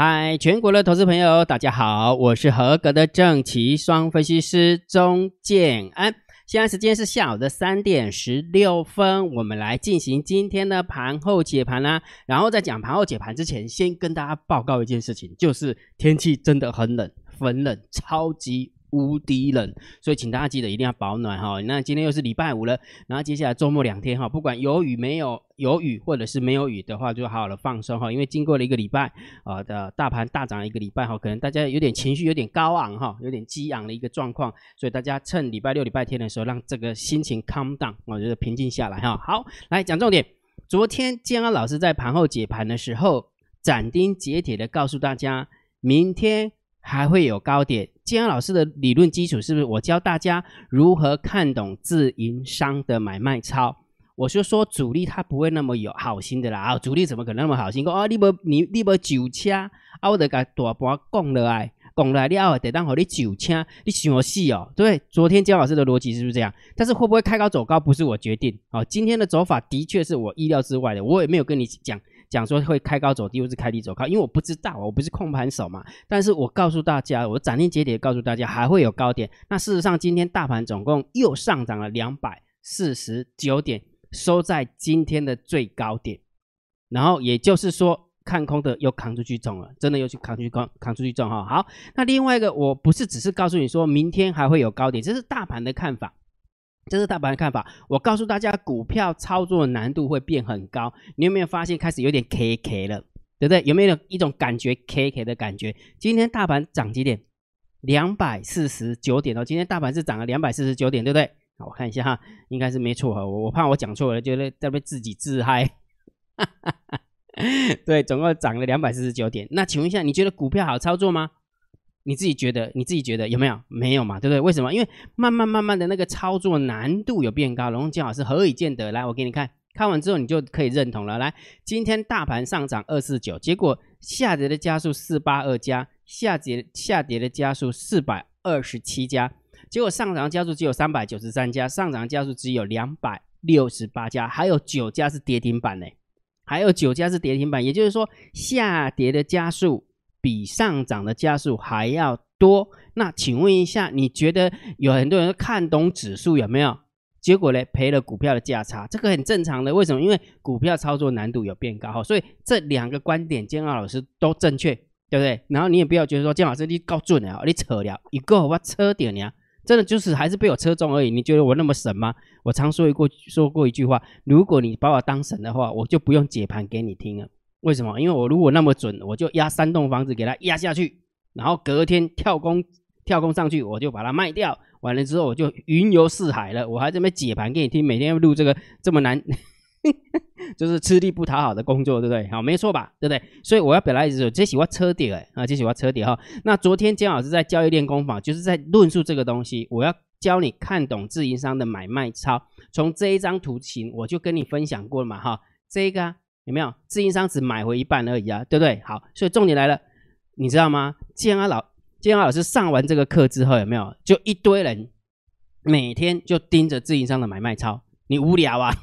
嗨，全国的投资朋友，大家好，我是合格的正奇双分析师钟建安。现在时间是下午的三点十六分，我们来进行今天的盘后解盘啦。然后在讲盘后解盘之前，先跟大家报告一件事情，就是天气真的很冷，很冷，超级。无敌冷，所以请大家记得一定要保暖哈。那今天又是礼拜五了，然后接下来周末两天哈，不管有雨没有有雨，或者是没有雨的话，就好好的放松哈。因为经过了一个礼拜啊的大盘大涨一个礼拜哈，可能大家有点情绪有点高昂哈，有点激昂的一个状况，所以大家趁礼拜六、礼拜天的时候，让这个心情 calm down，我觉得平静下来哈。好，来讲重点。昨天建安老师在盘后解盘的时候，斩钉截铁的告诉大家，明天。还会有高点。建安老师的理论基础是不是？我教大家如何看懂自营商的买卖操。我就说主力他不会那么有好心的啦啊！主力怎么可能那么好心？讲啊，你无你你无酒车啊，我得甲大盘讲了来，讲来了后得当好你酒车，你想死哦？对，昨天姜老师的逻辑是不是这样？但是会不会开高走高不是我决定哦。今天的走法的确是我意料之外的，我也没有跟你讲。讲说会开高走低，或是开低走高，因为我不知道，我不是控盘手嘛。但是我告诉大家，我斩钉截铁告诉大家，还会有高点。那事实上，今天大盘总共又上涨了两百四十九点，收在今天的最高点。然后也就是说，看空的又扛出去中了，真的又去扛出去扛扛出去中哈。好，那另外一个，我不是只是告诉你说明天还会有高点，这是大盘的看法。这是大盘的看法，我告诉大家，股票操作难度会变很高。你有没有发现开始有点 K K 了，对不对？有没有一种感觉 K K 的感觉？今天大盘涨几点？两百四十九点哦。今天大盘是涨了两百四十九点，对不对？好我看一下哈，应该是没错哈。我我怕我讲错了，觉得在被自己自嗨。对，总共涨了两百四十九点。那请问一下，你觉得股票好操作吗？你自己觉得，你自己觉得有没有？没有嘛，对不对？为什么？因为慢慢慢慢的那个操作难度有变高。龙江老师何以见得？来，我给你看，看完之后你就可以认同了。来，今天大盘上涨二四九，结果下跌的加速四八二加，下跌下跌的加速四百二十七家，结果上涨加速只有三百九十三家，上涨加速只有两百六十八家，还有九家是跌停板呢，还有九家是跌停板，也就是说下跌的加速。比上涨的加速还要多，那请问一下，你觉得有很多人看懂指数有没有？结果呢，赔了股票的价差，这个很正常的。为什么？因为股票操作难度有变高，所以这两个观点，建浩老师都正确，对不对？然后你也不要觉得说，建老师你搞准了，你扯了，一个我车点呀，真的就是还是被我车中而已。你觉得我那么神吗？我常说一过说过一句话，如果你把我当神的话，我就不用解盘给你听了。为什么？因为我如果那么准，我就压三栋房子给它压下去，然后隔天跳空跳空上去，我就把它卖掉。完了之后，我就云游四海了。我还这么解盘给你听，每天要录这个这么难，就是吃力不讨好的工作，对不对？好，没错吧？对不对？所以我要表达意思是，这喜欢车底哎啊，这喜欢车底哈。那昨天姜老师在交易练功坊，就是在论述这个东西。我要教你看懂自营商的买卖操。从这一张图形，我就跟你分享过了嘛哈，这个。有没有自营商只买回一半而已啊？对不对？好，所以重点来了，你知道吗？建安老建安老师上完这个课之后，有没有就一堆人每天就盯着自营商的买卖操？你无聊啊？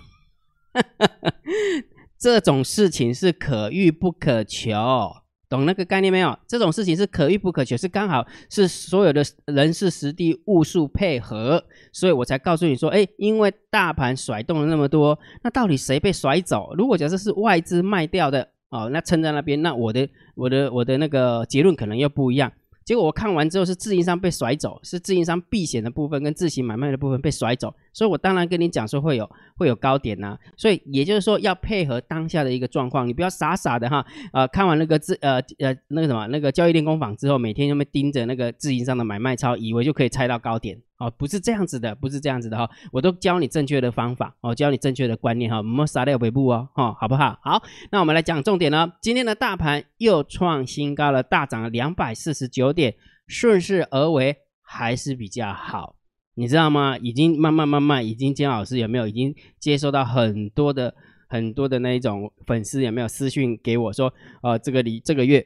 这种事情是可遇不可求。懂那个概念没有？这种事情是可遇不可求，是刚好是所有的人事、实地、物数配合，所以我才告诉你说，哎，因为大盘甩动了那么多，那到底谁被甩走？如果假设是外资卖掉的哦，那撑在那边，那我的、我的、我的那个结论可能又不一样。结果我看完之后是自营商被甩走，是自营商避险的部分跟自行买卖的部分被甩走，所以我当然跟你讲说会有会有高点呐，所以也就是说要配合当下的一个状况，你不要傻傻的哈，呃看完那个自呃呃那个什么那个交易练功坊之后，每天那么盯着那个自营商的买卖超，以为就可以猜到高点。哦，不是这样子的，不是这样子的哈，我都教你正确的方法，哦，教你正确的观念哈，莫傻掉尾部哦，哈，好不好？好，那我们来讲重点呢。今天的大盘又创新高了，大涨了两百四十九点，顺势而为还是比较好，你知道吗？已经慢慢慢慢，已经姜老师有没有已经接收到很多的很多的那一种粉丝有没有私讯给我说，呃，这个里这个月。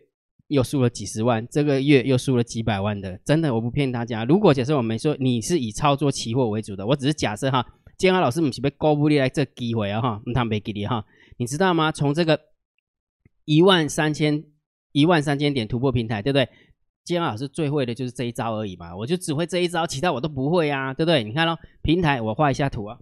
又输了几十万，这个月又输了几百万的，真的我不骗大家。如果假设我没说你是以操作期货为主的，我只是假设哈，建安老师们是被高不利来这机会啊哈，唔他没给你哈，你知道吗？从这个一万三千一万三千点突破平台，对不对？金老师最会的就是这一招而已嘛，我就只会这一招，其他我都不会啊，对不对？你看咯，平台我画一下图啊，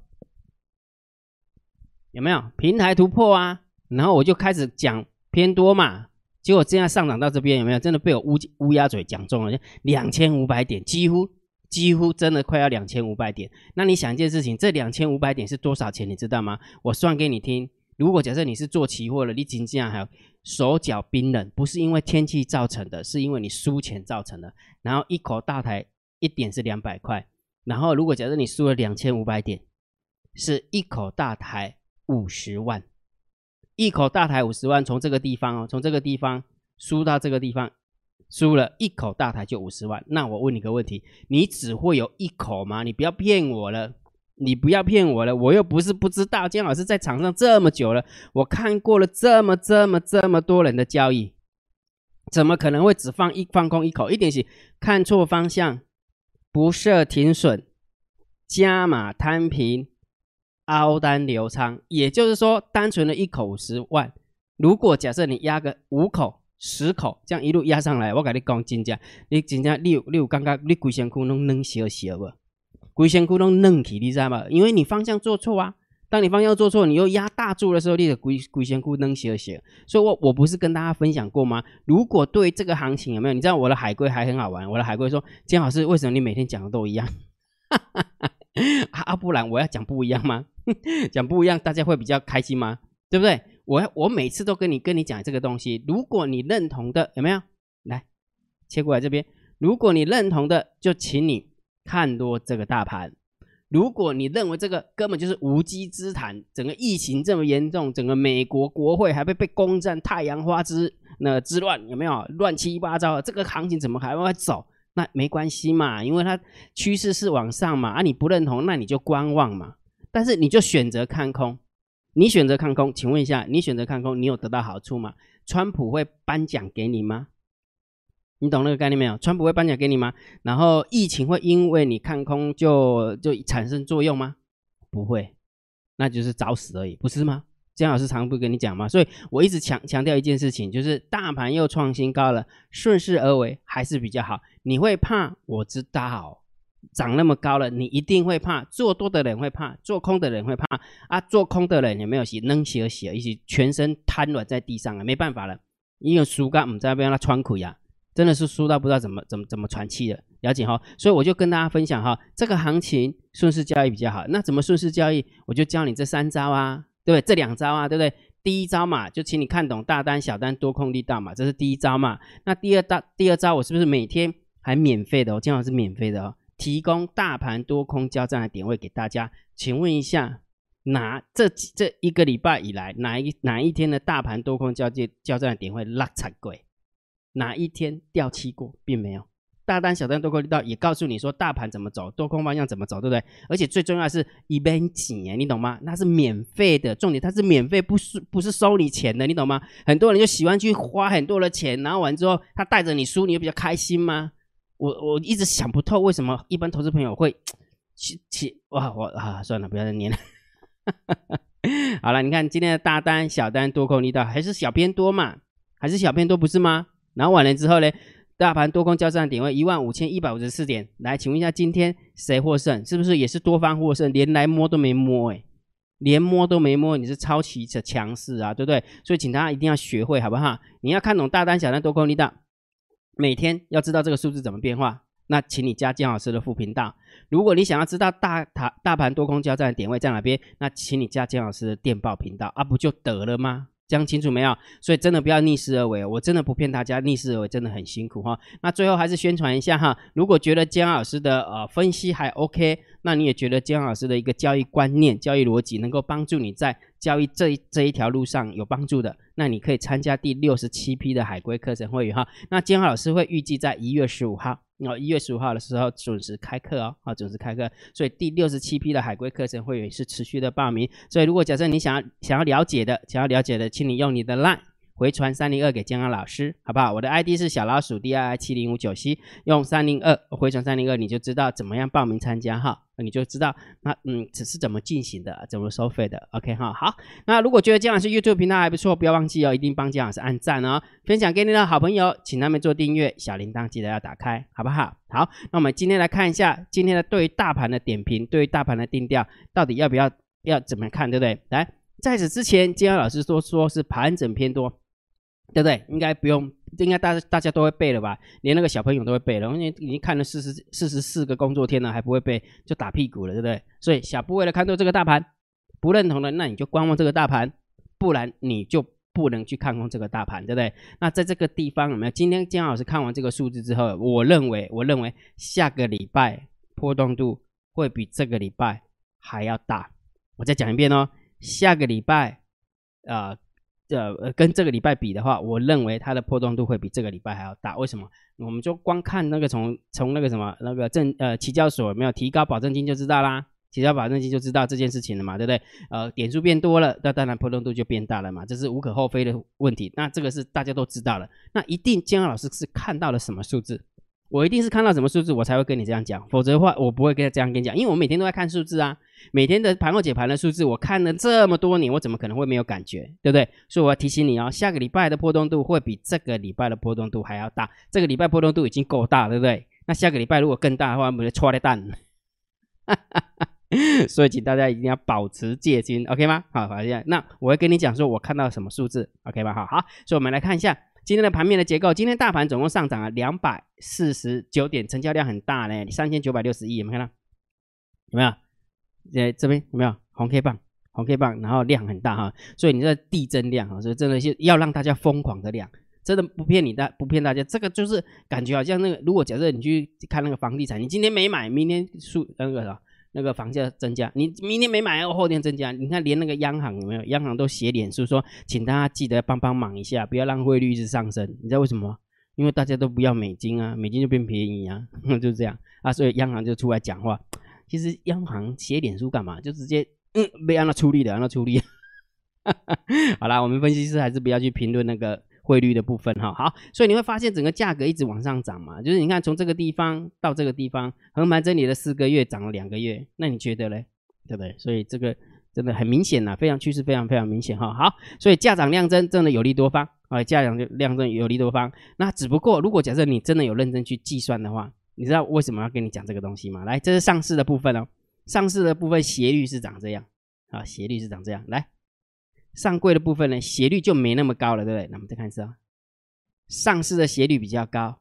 有没有平台突破啊？然后我就开始讲偏多嘛，结果这样上涨到这边有没有？真的被我乌乌鸦嘴讲中了，两千五百点，几乎几乎真的快要两千五百点。那你想一件事情，这两千五百点是多少钱？你知道吗？我算给你听。如果假设你是做期货的，你今天还有手脚冰冷，不是因为天气造成的，是因为你输钱造成的。然后一口大台一点是两百块，然后如果假设你输了两千五百点，是一口大台五十万。一口大台五十万，从这个地方哦，从这个地方输到这个地方，输了一口大台就五十万。那我问你个问题，你只会有一口吗？你不要骗我了，你不要骗我了，我又不是不知道。姜老师在场上这么久了，我看过了这么这么这么多人的交易，怎么可能会只放一放空一口？一点血看错方向，不设停损，加码摊平。凹单流仓，也就是说，单纯的一口十万，如果假设你压个五口、十口，这样一路压上来，我跟你讲真正，你真正你有你有感觉你龟仙窟拢嫩小小不？龟仙窟拢嫩起，你知道吗？因为你方向做错啊。当你方向做错，你又压大注的时候，你的龟龟仙窟嫩小小。所以我我不是跟大家分享过吗？如果对这个行情有没有？你知道我的海龟还很好玩，我的海龟说：“金老师，为什么你每天讲的都一样？啊，不然我要讲不一样吗？” 讲不一样，大家会比较开心吗？对不对？我我每次都跟你跟你讲这个东西，如果你认同的，有没有？来切过来这边，如果你认同的，就请你看多这个大盘。如果你认为这个根本就是无稽之谈，整个疫情这么严重，整个美国国会还被被攻占太阳花之那之乱，有没有乱七八糟？这个行情怎么还会走？那没关系嘛，因为它趋势是往上嘛。啊，你不认同，那你就观望嘛。但是你就选择看空，你选择看空，请问一下，你选择看空，你有得到好处吗？川普会颁奖给你吗？你懂那个概念没有？川普会颁奖给你吗？然后疫情会因为你看空就就产生作用吗？不会，那就是找死而已，不是吗？姜老师常不跟你讲吗？所以我一直强强调一件事情，就是大盘又创新高了，顺势而为还是比较好。你会怕？我知道。涨那么高了，你一定会怕。做多的人会怕，做空的人会怕啊！做空的人有没有洗？能洗而洗，一起全身瘫软在地上啊！没办法了，因为输干，我们在那边他喘口呀，真的是输到不知道怎么怎么怎么喘气的，了解哈？所以我就跟大家分享哈，这个行情顺势交易比较好。那怎么顺势交易？我就教你这三招啊，对不对？这两招啊，对不对？第一招嘛，就请你看懂大单、小单、多空力道嘛，这是第一招嘛。那第二招，第二招我是不是每天还免费的？我经常是免费的哦。提供大盘多空交战的点位给大家，请问一下，哪这这一个礼拜以来，哪一哪一天的大盘多空交接交战的点位拉惨贵？哪一天掉期过？并没有。大单小单多空力道也告诉你说大盘怎么走，多空方向怎么走，对不对？而且最重要的是一边紧你懂吗？那是免费的，重点它是免费，不是不是收你钱的，你懂吗？很多人就喜欢去花很多的钱，然后完之后他带着你输，你就比较开心吗？我我一直想不透，为什么一般投资朋友会 去去哇我啊算了，不要再念了。好了，你看今天的大单、小单、多空力道还是小偏多嘛？还是小偏多不是吗？然后完了之后呢，大盘多空交战点位一万五千一百五十四点。来，请问一下，今天谁获胜？是不是也是多方获胜？连来摸都没摸哎，连摸都没摸，你是超级的强势啊，对不对？所以请大家一定要学会好不好？你要看懂大单、小单、多空力道。每天要知道这个数字怎么变化，那请你加姜老师的副频道。如果你想要知道大大大盘多空交战点位在哪边，那请你加姜老师的电报频道啊，不就得了吗？讲清楚没有？所以真的不要逆势而为，我真的不骗大家，逆势而为真的很辛苦哈。那最后还是宣传一下哈，如果觉得姜老师的呃分析还 OK，那你也觉得姜老师的一个交易观念、交易逻辑能够帮助你在交易这一这一条路上有帮助的。那你可以参加第六十七批的海龟课程会员哈。那金浩老师会预计在一月十五号，哦，一月十五号的时候准时开课哦，啊，准时开课。所以第六十七批的海龟课程会员是持续的报名。所以如果假设你想要想要了解的，想要了解的，请你用你的 line 回传三零二给江安老师，好不好？我的 ID 是小老鼠 D I I 七零五九七，用三零二回传三零二，你就知道怎么样报名参加哈。那你就知道那嗯，只是怎么进行的，怎么收费的，OK 哈。好，那如果觉得姜老师 YouTube 频道还不错，不要忘记哦，一定帮姜老师按赞哦，分享给你的好朋友，请他们做订阅，小铃铛记得要打开，好不好？好，那我们今天来看一下今天的对于大盘的点评，对于大盘的定调，到底要不要要怎么看，对不对？来，在此之前，姜老师说说是盘整偏多，对不对？应该不用。应该大家大家都会背了吧，连那个小朋友都会背了，因为已经看了四十四十四个工作天了，还不会背，就打屁股了，对不对？所以小布为了看透这个大盘，不认同的那你就观望这个大盘，不然你就不能去看空这个大盘，对不对？那在这个地方有没有？今天姜老师看完这个数字之后，我认为我认为下个礼拜波动度会比这个礼拜还要大。我再讲一遍哦，下个礼拜啊。呃，跟这个礼拜比的话，我认为它的波动度会比这个礼拜还要大。为什么？我们就光看那个从从那个什么那个证呃期交所没有提高保证金就知道啦，提高保证金就知道这件事情了嘛，对不对？呃，点数变多了，那当然波动度就变大了嘛，这是无可厚非的问题。那这个是大家都知道了，那一定姜老师是看到了什么数字？我一定是看到什么数字，我才会跟你这样讲，否则的话，我不会跟这样跟你讲，因为我每天都在看数字啊，每天的盘后解盘的数字，我看了这么多年，我怎么可能会没有感觉，对不对？所以我要提醒你哦，下个礼拜的波动度会比这个礼拜的波动度还要大，这个礼拜波动度已经够大，对不对？那下个礼拜如果更大的话，我们就戳了蛋。所以请大家一定要保持戒心，OK 吗？好，好，那我会跟你讲说我看到什么数字，OK 吗？好好，所以我们来看一下。今天的盘面的结构，今天大盘总共上涨了两百四十九点，成交量很大呢，三千九百六十亿，有没有看到？有没有？呃，这边有没有红 K 棒？红 K 棒，然后量很大哈，所以你这递增量啊，所以真的是要让大家疯狂的量，真的不骗你的，不骗大家，这个就是感觉好像那个，如果假设你去看那个房地产，你今天没买，明天数那个啥。那个房价增加，你明天没买，后天增加。你看，连那个央行有没有？央行都写脸书说，请大家记得帮帮忙一下，不要让汇率一直上升。你知道为什么吗？因为大家都不要美金啊，美金就变便宜啊，就这样啊。所以央行就出来讲话。其实央行写脸书干嘛？就直接嗯，被让他出力的，让他出力。好啦，我们分析师还是不要去评论那个。汇率的部分哈好，所以你会发现整个价格一直往上涨嘛，就是你看从这个地方到这个地方横盘整理了四个月，涨了两个月，那你觉得嘞？对不对？所以这个真的很明显呐，非常趋势非常非常明显哈。好，所以价涨量增真的有利多方啊，价涨量增有利多方。那只不过如果假设你真的有认真去计算的话，你知道为什么要跟你讲这个东西吗？来，这是上市的部分哦，上市的部分斜率是长这样啊，斜率是长这样来。上柜的部分呢，斜率就没那么高了，对不对？那我们再看一次啊，上市的斜率比较高，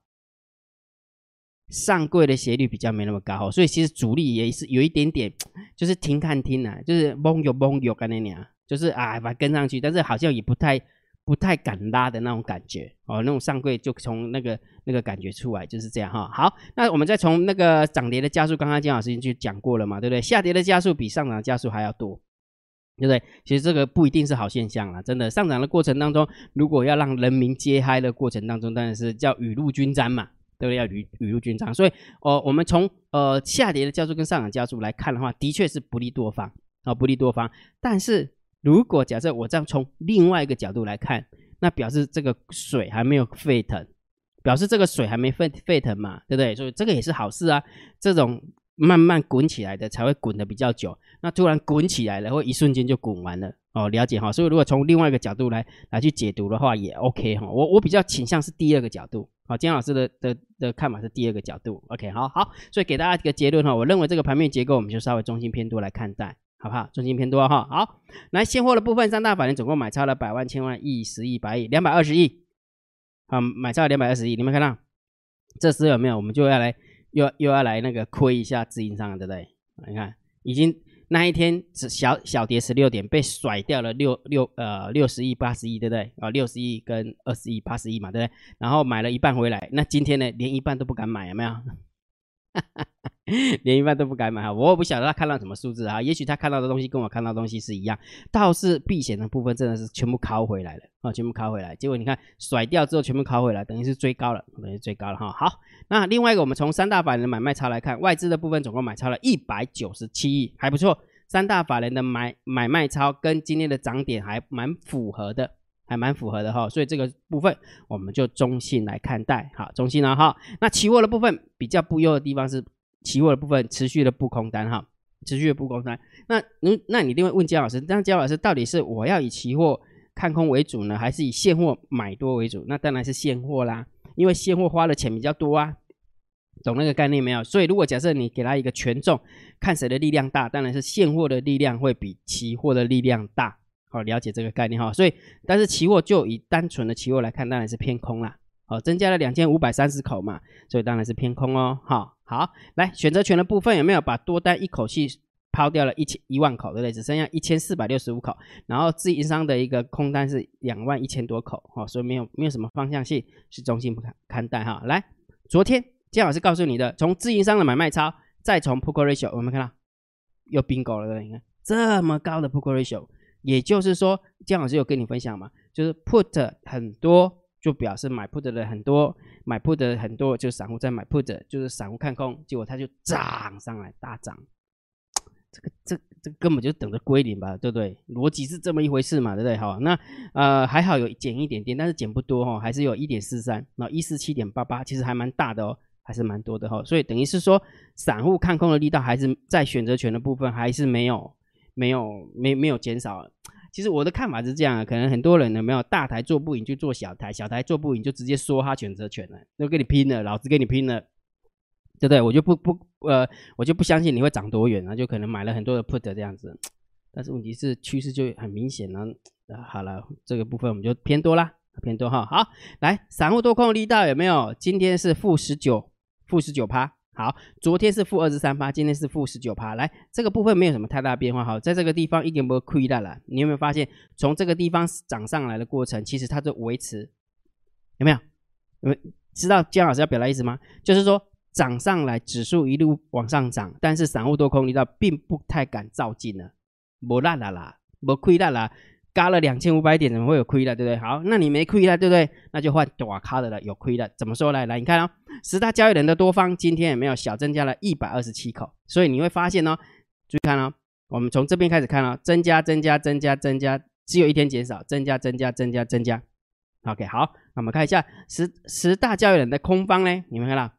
上柜的斜率比较没那么高哦，所以其实主力也是有一点点，就是停看听啊，就是蒙有蒙有干那样，就是啊把跟上去，但是好像也不太不太敢拉的那种感觉哦，那种上柜就从那个那个感觉出来就是这样哈。好，那我们再从那个涨跌的加速，刚刚姜老师已经讲过了嘛，对不对？下跌的加速比上涨加速还要多。对不对？其实这个不一定是好现象啦，真的上涨的过程当中，如果要让人民皆嗨的过程当中，当然是叫雨露均沾嘛，对不对？要雨雨露均沾。所以，哦，我们从呃下跌的加速跟上涨加速来看的话，的确是不利多方啊，不利多方。但是如果假设我这样从另外一个角度来看，那表示这个水还没有沸腾，表示这个水还没沸沸腾嘛，对不对？所以这个也是好事啊，这种。慢慢滚起来的才会滚的比较久，那突然滚起来了，会一瞬间就滚完了哦。了解哈，所以如果从另外一个角度来来去解读的话，也 OK 哈。我我比较倾向是第二个角度，好，金老师的的的看法是第二个角度，OK，好好，所以给大家一个结论哈，我认为这个盘面结构我们就稍微中心偏多来看待，好不好？中心偏多哈，好，来现货的部分，三大法人总共买超了百万、千万、亿、十亿、百亿、两百二十亿，好，买超了两百二十亿，你们看到这时有没有？我们就要来。又又要来那个亏一下自营商，对不对？你看，已经那一天只小小跌十六点，被甩掉了六六呃六十亿八十亿，对不对？啊，六十亿跟二十亿八十亿嘛，对不对？然后买了一半回来，那今天呢，连一半都不敢买，有没有？连一半都不敢买哈，我也不晓得他看到什么数字啊，也许他看到的东西跟我看到的东西是一样，倒是避险的部分真的是全部拷回来了啊，全部拷回来，结果你看甩掉之后全部拷回来，等于是追高了，等于追高了哈。好，那另外一个我们从三大法人的买卖超来看，外资的部分总共买超了一百九十七亿，还不错，三大法人的买买卖超跟今天的涨点还蛮符合的还蛮符合的哈。所以这个部分我们就中性来看待，好，中性了哈。那期货的部分比较不优的地方是，期货的部分持续的不空单哈，持续的不空单。那那那你一定会问姜老师，那姜老师到底是我要以期货看空为主呢，还是以现货买多为主？那当然是现货啦，因为现货花的钱比较多啊。懂那个概念没有？所以如果假设你给他一个权重，看谁的力量大，当然是现货的力量会比期货的力量大。好，了解这个概念哈。所以，但是期货就以单纯的期货来看，当然是偏空啦。好，增加了两千五百三十口嘛，所以当然是偏空哦。好，好，来选择权的部分有没有把多单一口气抛掉了一千一万口，对不对？只剩下一千四百六十五口，然后自营商的一个空单是两万一千多口，哈，所以没有没有什么方向性，是中性不看看待哈。来，昨天。姜老师告诉你的，从自营商的买卖超，再从 put ratio，我们看到又 bingo 了，你看这么高的 put ratio，也就是说，姜老师有跟你分享嘛，就是 put 很多，就表示买 put 的很多，买 put 的很多，就散户在买 put，就是散户看空，结果它就涨上来，大涨，这个这这根本就等着归零吧，对不对？逻辑是这么一回事嘛，对不对？好，那呃还好有减一点点，但是减不多哈，还是有一点四三，那一四七点八八，其实还蛮大的哦。还是蛮多的哈，所以等于是说，散户看空的力道还是在选择权的部分还是没有没有没没有减少。其实我的看法是这样啊，可能很多人呢没有大台做不赢就做小台，小台做不赢就直接说他选择权了，就跟你拼了，老子跟你拼了，对不对？我就不不呃，我就不相信你会涨多远啊，就可能买了很多的 put 这样子。但是问题是趋势就很明显了，好了，这个部分我们就偏多啦，偏多哈。好，来散户多空力道有没有？今天是负十九。负十九趴，好，昨天是负二十三趴，今天是负十九趴。来，这个部分没有什么太大变化，好，在这个地方一点不亏大了。你有没有发现，从这个地方涨上来的过程，其实它就维持，有没有？你们知道姜老师要表达意思吗？就是说涨上来，指数一路往上涨，但是散户多空力道并不太敢照进了，没烂了啦，没亏大啦。嘎了两千五百点，怎么会有亏的，对不对？好，那你没亏了，对不对？那就换短卡的了，有亏的。怎么说来？来，你看哦，十大交易人的多方今天也没有小增加了一百二十七口？所以你会发现哦，注意看哦，我们从这边开始看哦，增加、增加、增加、增加，只有一天减少，增加、增加、增加、增加。OK，好，那我们看一下十十大交易人的空方呢？你们看到？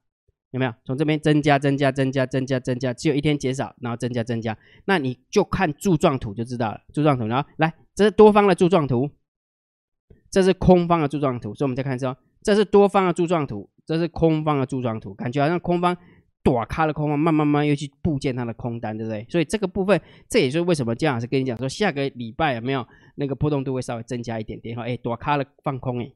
有没有从这边增加、增加、增加、增加、增加，只有一天减少，然后增加、增加，那你就看柱状图就知道了。柱状图，然后来，这是多方的柱状图，这是空方的柱状图。所以我们再看一次哦，这是多方的柱状图，这是空方的柱状图，感觉好像空方躲开了空方，慢慢慢又去部建它的空单，对不对？所以这个部分，这也是为什么姜老师跟你讲说，下个礼拜有没有那个波动度会稍微增加一点点哈？哎，躲开了放空哎。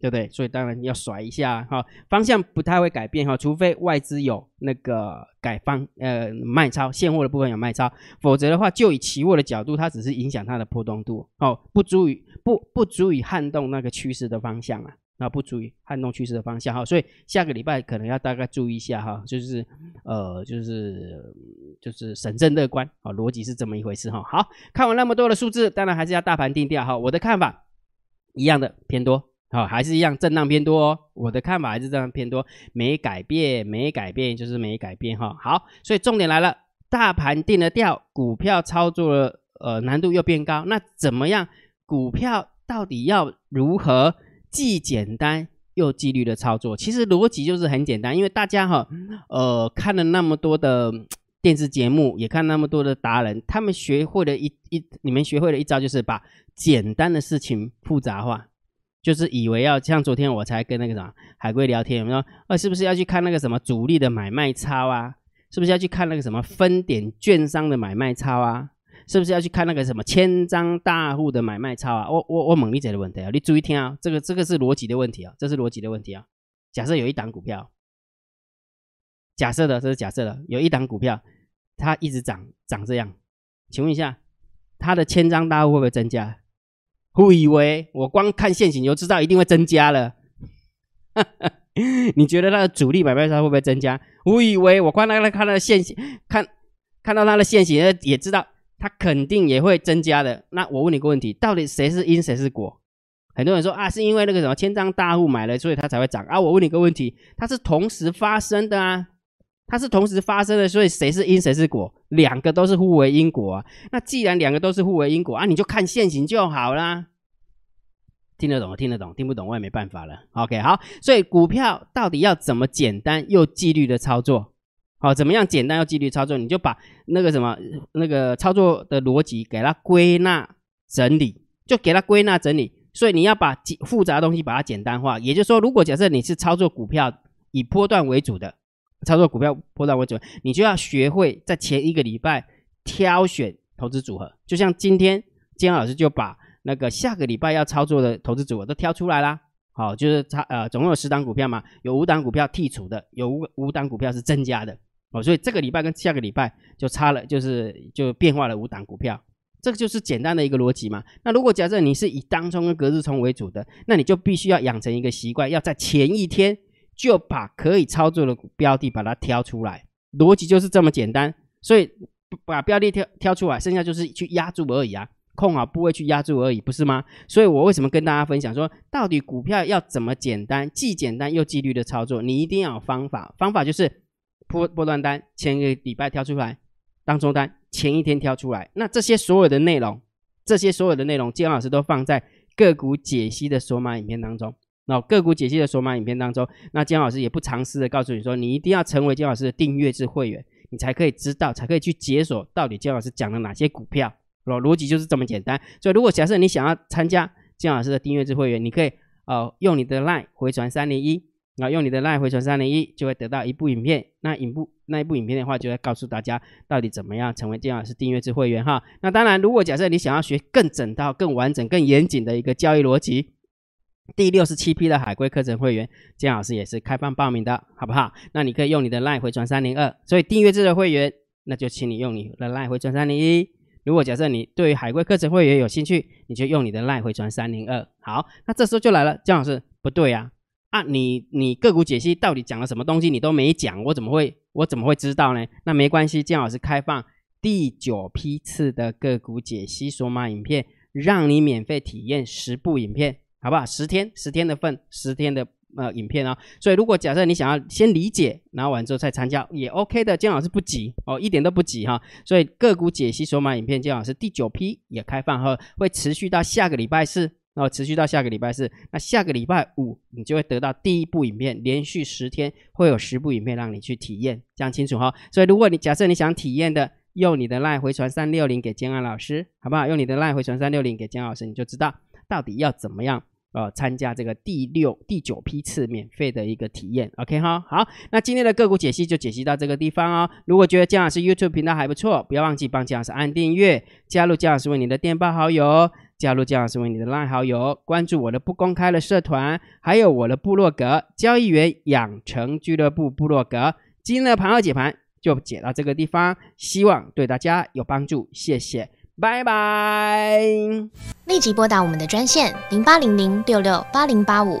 对不对？所以当然要甩一下哈，方向不太会改变哈，除非外资有那个改方呃卖超现货的部分有卖超，否则的话就以期货的角度，它只是影响它的波动度哦，不足以不不足以撼动那个趋势的方向啊，那不足以撼动趋势的方向哈，所以下个礼拜可能要大概注意一下哈，就是呃就是就是审慎乐观啊，逻辑是这么一回事哈。好看完那么多的数字，当然还是要大盘定调哈，我的看法一样的偏多。好，还是一样震荡偏多哦。我的看法还是这样偏多，没改变，没改变就是没改变哈。好，所以重点来了，大盘定了调，股票操作了，呃，难度又变高。那怎么样？股票到底要如何既简单又纪律的操作？其实逻辑就是很简单，因为大家哈，呃，看了那么多的电视节目，也看那么多的达人，他们学会了一一，你们学会了一招，就是把简单的事情复杂化。就是以为要像昨天我才跟那个什么海龟聊天，我说，呃，是不是要去看那个什么主力的买卖超啊？是不是要去看那个什么分点券商的买卖超啊？是不是要去看那个什么千张大户的买卖超啊？我我我猛力解的问题啊，你注意听啊，这个这个是逻辑的问题啊，这是逻辑的问题啊。假设有一档股票，假设的这是假设的，有一档股票它一直涨涨这样，请问一下，它的千张大户会不会增加？误以为我光看现行就知道一定会增加了，你觉得它的主力买卖它会不会增加？误以为我光那个看到现行，看看到它的现行也知道它肯定也会增加的。那我问你个问题，到底谁是因谁是果？很多人说啊，是因为那个什么千张大户买了，所以它才会涨啊。我问你个问题，它是同时发生的啊，它是同时发生的，所以谁是因谁是果？两个都是互为因果啊。那既然两个都是互为因果啊，你就看现行就好啦。听得懂，听得懂，听不懂我也没办法了。OK，好，所以股票到底要怎么简单又纪律的操作？好，怎么样简单又纪律操作？你就把那个什么那个操作的逻辑给它归纳整理，就给它归纳整理。所以你要把复杂的东西把它简单化。也就是说，如果假设你是操作股票以波段为主的，操作股票波段为主，你就要学会在前一个礼拜挑选投资组合。就像今天，金老师就把。那个下个礼拜要操作的投资组合都挑出来啦，好，就是它呃，总共有十档股票嘛，有五档股票剔除的，有五五档股票是增加的，哦，所以这个礼拜跟下个礼拜就差了，就是就变化了五档股票，这个就是简单的一个逻辑嘛。那如果假设你是以当冲跟隔日冲为主的，那你就必须要养成一个习惯，要在前一天就把可以操作的标的把它挑出来，逻辑就是这么简单。所以把标的挑挑出来，剩下就是去压住而已啊。控好部位去压住而已，不是吗？所以我为什么跟大家分享说，到底股票要怎么简单，既简单又纪律的操作？你一定要有方法，方法就是波波段单前一个礼拜挑出来，当中单前一天挑出来。那这些所有的内容，这些所有的内容，金老师都放在个股解析的索马影片当中。那个股解析的索马影片当中，那金老师也不藏私的告诉你说，你一定要成为金老师的订阅制会员，你才可以知道，才可以去解锁到底金老师讲了哪些股票。逻逻辑就是这么简单，所以如果假设你想要参加姜老师的订阅制会员，你可以呃用你的 LINE 回传三零一，然后用你的 LINE 回传三零一，就会得到一部影片。那影部那一部影片的话，就会告诉大家到底怎么样成为姜老师订阅制会员哈。那当然，如果假设你想要学更整套、更完整、更严谨的一个交易逻辑，第六十七批的海龟课程会员，姜老师也是开放报名的，好不好？那你可以用你的 LINE 回传三零二，所以订阅制的会员，那就请你用你的 LINE 回传三零一。如果假设你对于海龟课程会员有兴趣，你就用你的赖回传三零二。好，那这时候就来了，姜老师不对啊啊！你你个股解析到底讲了什么东西，你都没讲，我怎么会我怎么会知道呢？那没关系，姜老师开放第九批次的个股解析索马影片，让你免费体验十部影片，好不好？十天十天的份，十天的。呃，影片哦，所以如果假设你想要先理解，然后完之后再参加也 OK 的，姜老师不急哦，一点都不急哈。所以个股解析索马影片，姜老师第九批也开放后，会持续到下个礼拜四，然后持续到下个礼拜四，那下个礼拜五你就会得到第一部影片，连续十天会有十部影片让你去体验，讲清楚哈。所以如果你假设你想体验的，用你的赖回传三六零给姜安老师，好不好？用你的赖回传三六零给姜老师，你就知道到底要怎么样。呃，参加这个第六、第九批次免费的一个体验，OK 哈，好，那今天的个股解析就解析到这个地方哦。如果觉得姜老师 YouTube 频道还不错，不要忘记帮姜老师按订阅，加入姜老师为你的电报好友，加入姜老师为你的烂好友，关注我的不公开的社团，还有我的部落格交易员养成俱乐部部落格。今天的盘后解盘就解到这个地方，希望对大家有帮助，谢谢。拜拜！立即拨打我们的专线零八零零六六八零八五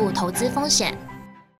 负投资风险。